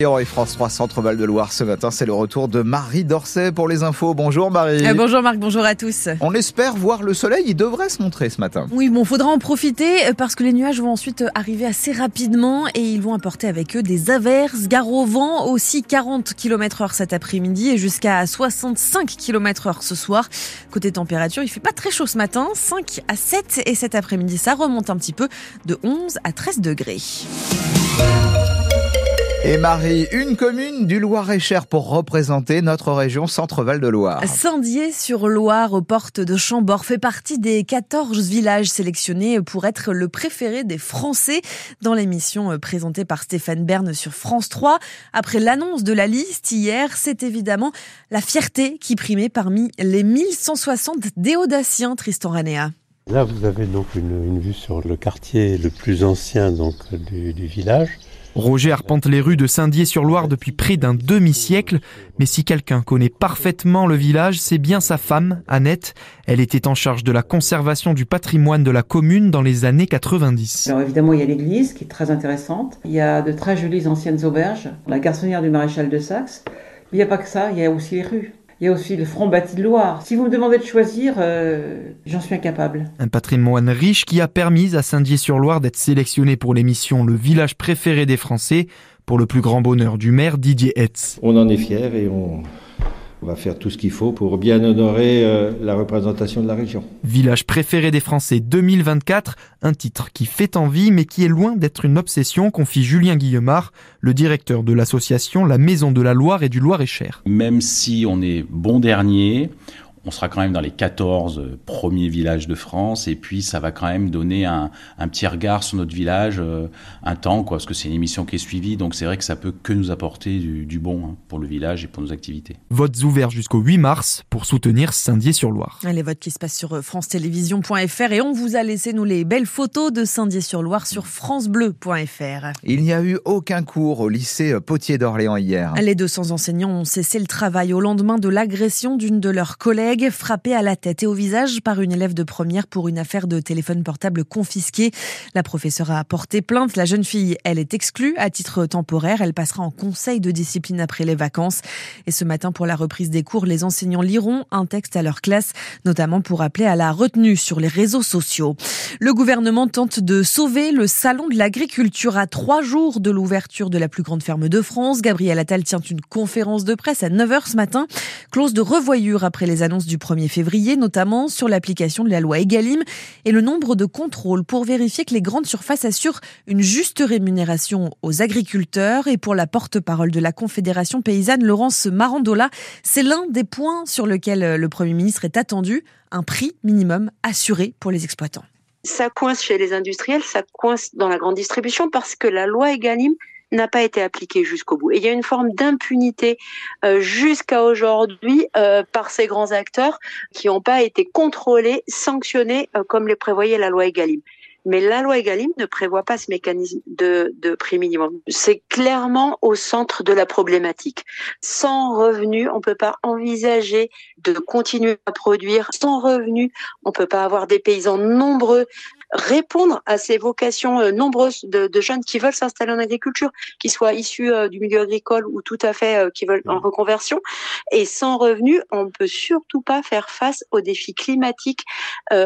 Et France 3 Centre Val de Loire ce matin, c'est le retour de Marie Dorset pour les infos. Bonjour Marie. Euh, bonjour Marc, bonjour à tous. On espère voir le soleil, il devrait se montrer ce matin. Oui, bon, faudra en profiter euh, parce que les nuages vont ensuite euh, arriver assez rapidement et ils vont apporter avec eux des averses, gare au vent, aussi 40 km heure cet après-midi et jusqu'à 65 km heure ce soir. Côté température, il fait pas très chaud ce matin, 5 à 7 et cet après-midi ça remonte un petit peu de 11 à 13 degrés. Et Marie, une commune du Loir-et-Cher pour représenter notre région Centre-Val de Loire. Saint-Dié-sur-Loire, aux portes de Chambord, fait partie des 14 villages sélectionnés pour être le préféré des Français dans l'émission présentée par Stéphane Bern sur France 3. Après l'annonce de la liste hier, c'est évidemment la fierté qui primait parmi les 1160 déodaciens, Tristan Ranea. Là, vous avez donc une, vue sur le quartier le plus ancien donc, du, du village. Roger arpente les rues de Saint-Dié-sur-Loire depuis près d'un demi-siècle, mais si quelqu'un connaît parfaitement le village, c'est bien sa femme, Annette. Elle était en charge de la conservation du patrimoine de la commune dans les années 90. Alors évidemment, il y a l'église qui est très intéressante. Il y a de très jolies anciennes auberges, la garçonnière du maréchal de Saxe. Il n'y a pas que ça, il y a aussi les rues. Il y a aussi le front bâti de Loire. Si vous me demandez de choisir, euh, j'en suis incapable. Un patrimoine riche qui a permis à Saint-Dié-sur-Loire d'être sélectionné pour l'émission Le village préféré des Français, pour le plus grand bonheur du maire Didier Hetz. On en est fiers et on, on va faire tout ce qu'il faut pour bien honorer euh, la représentation de la région. Village préféré des Français 2024, un titre qui fait envie mais qui est loin d'être une obsession, confie Julien Guillemard, le directeur de l'association La Maison de la Loire et du Loir-et-Cher. Même si on est bon dernier, on sera quand même dans les 14 premiers villages de France et puis ça va quand même donner un, petit regard sur notre village euh, un temps quoi parce que c'est une émission qui est suivie donc c'est vrai que ça peut que nous apporter du, bon hein, pour le village et pour nos activités. Votes ouverts jusqu'au 8 mars pour soutenir Saint-Dié-sur-Loire. Les votes qui se passent sur euh, francetélévision.fr et on vous a laissé nous les belles photos de Saint-Dié-sur-Loire sur francebleu.fr. Il n'y a eu aucun cours au lycée Potier d'Orléans hier. Les 200 enseignants ont cessé le travail au lendemain de l'agression d'une de leurs collègues frappé à la tête et au visage par une élève de première pour une affaire de téléphone portable confisqué. La professeure a porté plainte. La jeune fille, elle est exclue à titre temporaire. Elle passera en conseil de discipline après les vacances. Et ce matin, pour la reprise des cours, les enseignants liront un texte à leur classe, notamment pour appeler à la retenue sur les réseaux sociaux. Le gouvernement tente de sauver le salon de l'agriculture à trois jours de l'ouverture de la plus grande ferme de France. Gabriel Attal tient une conférence de presse à 9h ce matin. Clause de revoyure après les annonces du 1er février, notamment sur l'application de la loi Egalim et le nombre de contrôles pour vérifier que les grandes surfaces assurent une juste rémunération aux agriculteurs. Et pour la porte-parole de la Confédération paysanne, Laurence Marandola, c'est l'un des points sur lequel le Premier ministre est attendu, un prix minimum assuré pour les exploitants. Ça coince chez les industriels, ça coince dans la grande distribution parce que la loi Egalim n'a pas été appliqué jusqu'au bout. Et il y a une forme d'impunité euh, jusqu'à aujourd'hui euh, par ces grands acteurs qui n'ont pas été contrôlés, sanctionnés euh, comme les prévoyait la loi Egalim. Mais la loi Egalim ne prévoit pas ce mécanisme de, de prix minimum. C'est clairement au centre de la problématique. Sans revenus, on peut pas envisager de continuer à produire. Sans revenus, on peut pas avoir des paysans nombreux répondre à ces vocations euh, nombreuses de, jeunes qui veulent s'installer en agriculture, qui soient issus euh, du milieu agricole ou tout à fait euh, qui veulent en reconversion. Et sans revenus, on ne peut surtout pas faire face aux défis climatiques,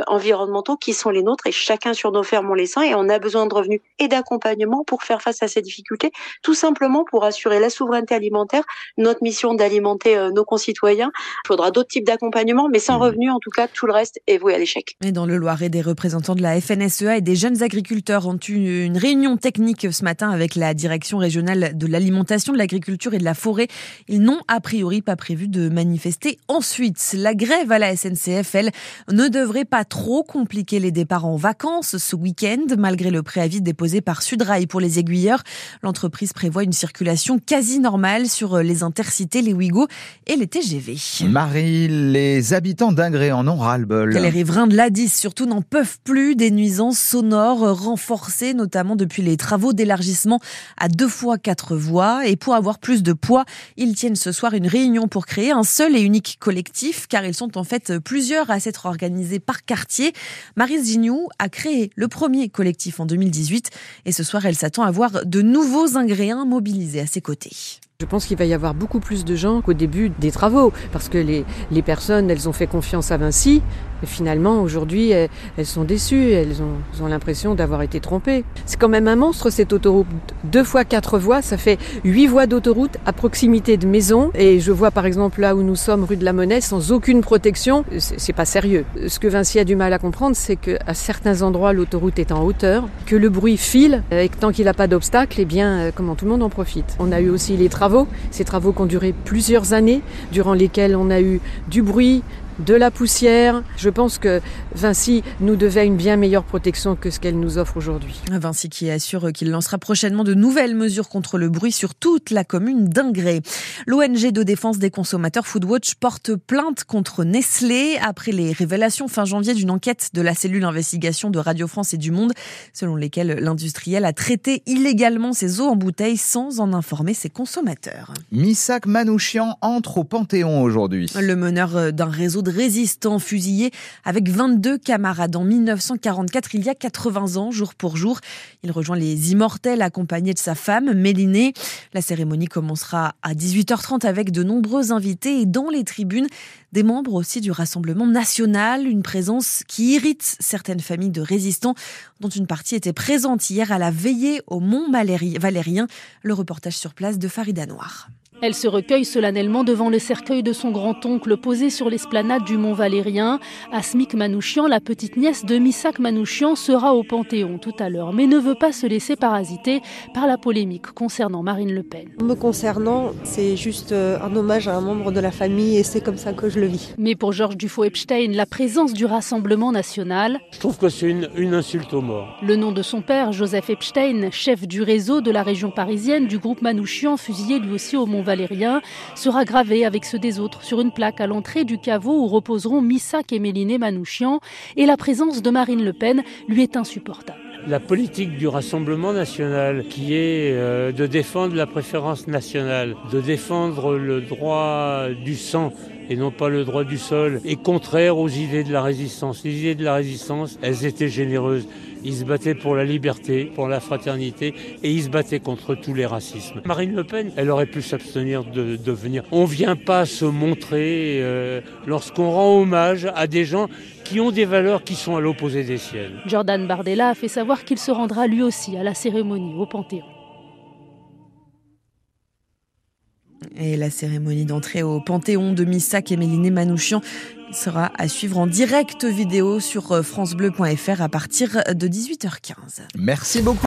environnementaux qui sont les nôtres et chacun sur nos fermes on les sent et on a besoin de revenus et d'accompagnement pour faire face à ces difficultés, tout simplement pour assurer la souveraineté alimentaire, notre mission d'alimenter nos concitoyens. Il faudra d'autres types d'accompagnement, mais sans mmh. revenus, en tout cas, tout le reste est voué à l'échec. Et dans le Loiret, des représentants de la FNSEA et des jeunes agriculteurs ont eu une réunion technique ce matin avec la direction régionale de l'alimentation, de l'agriculture et de la forêt. Ils n'ont a priori pas prévu de manifester ensuite. La grève à la SNCF, elle, ne devrait pas trop compliquer les départs en vacances ce week-end, malgré le préavis déposé par Sudrail pour les aiguilleurs. L'entreprise prévoit une circulation quasi normale sur les intercités, les Ouigo et les TGV. Marie, les habitants d'Ingré en ont ras-le-bol. Les riverains de l'A10 surtout n'en peuvent plus des nuisances sonores renforcées, notamment depuis les travaux d'élargissement à deux fois quatre voies. Et pour avoir plus de poids, ils tiennent ce soir une réunion pour créer un seul et unique collectif, car ils sont en fait plusieurs à s'être organisés par quartier. Marise Gignoux a créé le premier collectif en 2018 et ce soir, elle s'attend à voir de nouveaux ingrédients mobilisés à ses côtés. Je pense qu'il va y avoir beaucoup plus de gens qu'au début des travaux, parce que les, les personnes, elles ont fait confiance à Vinci, mais finalement, aujourd'hui, elles, sont déçues, elles ont, l'impression d'avoir été trompées. C'est quand même un monstre, cette autoroute. Deux fois quatre voies, ça fait huit voies d'autoroute à proximité de maisons. Et je vois par exemple là où nous sommes, rue de la Monnaie, sans aucune protection, c'est pas sérieux. Ce que Vinci a du mal à comprendre, c'est qu'à certains endroits, l'autoroute est en hauteur, que le bruit file, et que tant qu'il n'a pas d'obstacle, eh bien, comment tout le monde en profite. On a eu aussi les travaux ces travaux qui ont duré plusieurs années, durant lesquels on a eu du bruit, de la poussière. Je pense que Vinci nous devait une bien meilleure protection que ce qu'elle nous offre aujourd'hui. Vinci qui assure qu'il lancera prochainement de nouvelles mesures contre le bruit sur toute la commune d'Ingré. L'ONG de défense des consommateurs Foodwatch porte plainte contre Nestlé après les révélations fin janvier d'une enquête de la cellule investigation de Radio France et du Monde selon lesquelles l'industriel a traité illégalement ses eaux en bouteille sans en informer ses consommateurs. Missak Manouchian entre au Panthéon aujourd'hui. Le meneur d'un réseau de résistants fusillés avec 22 camarades en 1944, il y a 80 ans, jour pour jour. Il rejoint les immortels accompagné de sa femme, Mélinée. La cérémonie commencera à 18h30 avec de nombreux invités et dans les tribunes, des membres aussi du Rassemblement national, une présence qui irrite certaines familles de résistants, dont une partie était présente hier à la veillée au Mont Valérien. Le reportage sur place de Farida Noir. Elle se recueille solennellement devant le cercueil de son grand-oncle posé sur l'esplanade du Mont Valérien. Asmik Manouchian, la petite nièce de Missak Manouchian, sera au Panthéon tout à l'heure, mais ne veut pas se laisser parasiter par la polémique concernant Marine Le Pen. Me concernant, c'est juste euh, un hommage à un membre de la famille et c'est comme ça que je le vis. Mais pour Georges Dufaux-Epstein, la présence du Rassemblement national... Je trouve que c'est une, une insulte aux morts. Le nom de son père, Joseph Epstein, chef du réseau de la région parisienne du groupe Manouchian, fusillé lui aussi au Mont Valérien, sera gravé avec ceux des autres sur une plaque à l'entrée du caveau où reposeront Missak et Méliné Manouchian et la présence de Marine Le Pen lui est insupportable. La politique du Rassemblement national, qui est euh, de défendre la préférence nationale, de défendre le droit du sang et non pas le droit du sol, est contraire aux idées de la résistance. Les idées de la résistance, elles étaient généreuses. Ils se battaient pour la liberté, pour la fraternité, et ils se battaient contre tous les racismes. Marine Le Pen, elle aurait pu s'abstenir de, venir. On ne vient pas se montrer euh, lorsqu'on rend hommage à des gens qui ont des valeurs qui sont à l'opposé des siennes. Jordan Bardella a fait savoir qu'il se rendra lui aussi à la cérémonie au Panthéon. Et la cérémonie d'entrée au Panthéon de Missak et Méliné Manouchian sera à suivre en direct vidéo sur francebleu.fr à partir de 18h15. Merci beaucoup.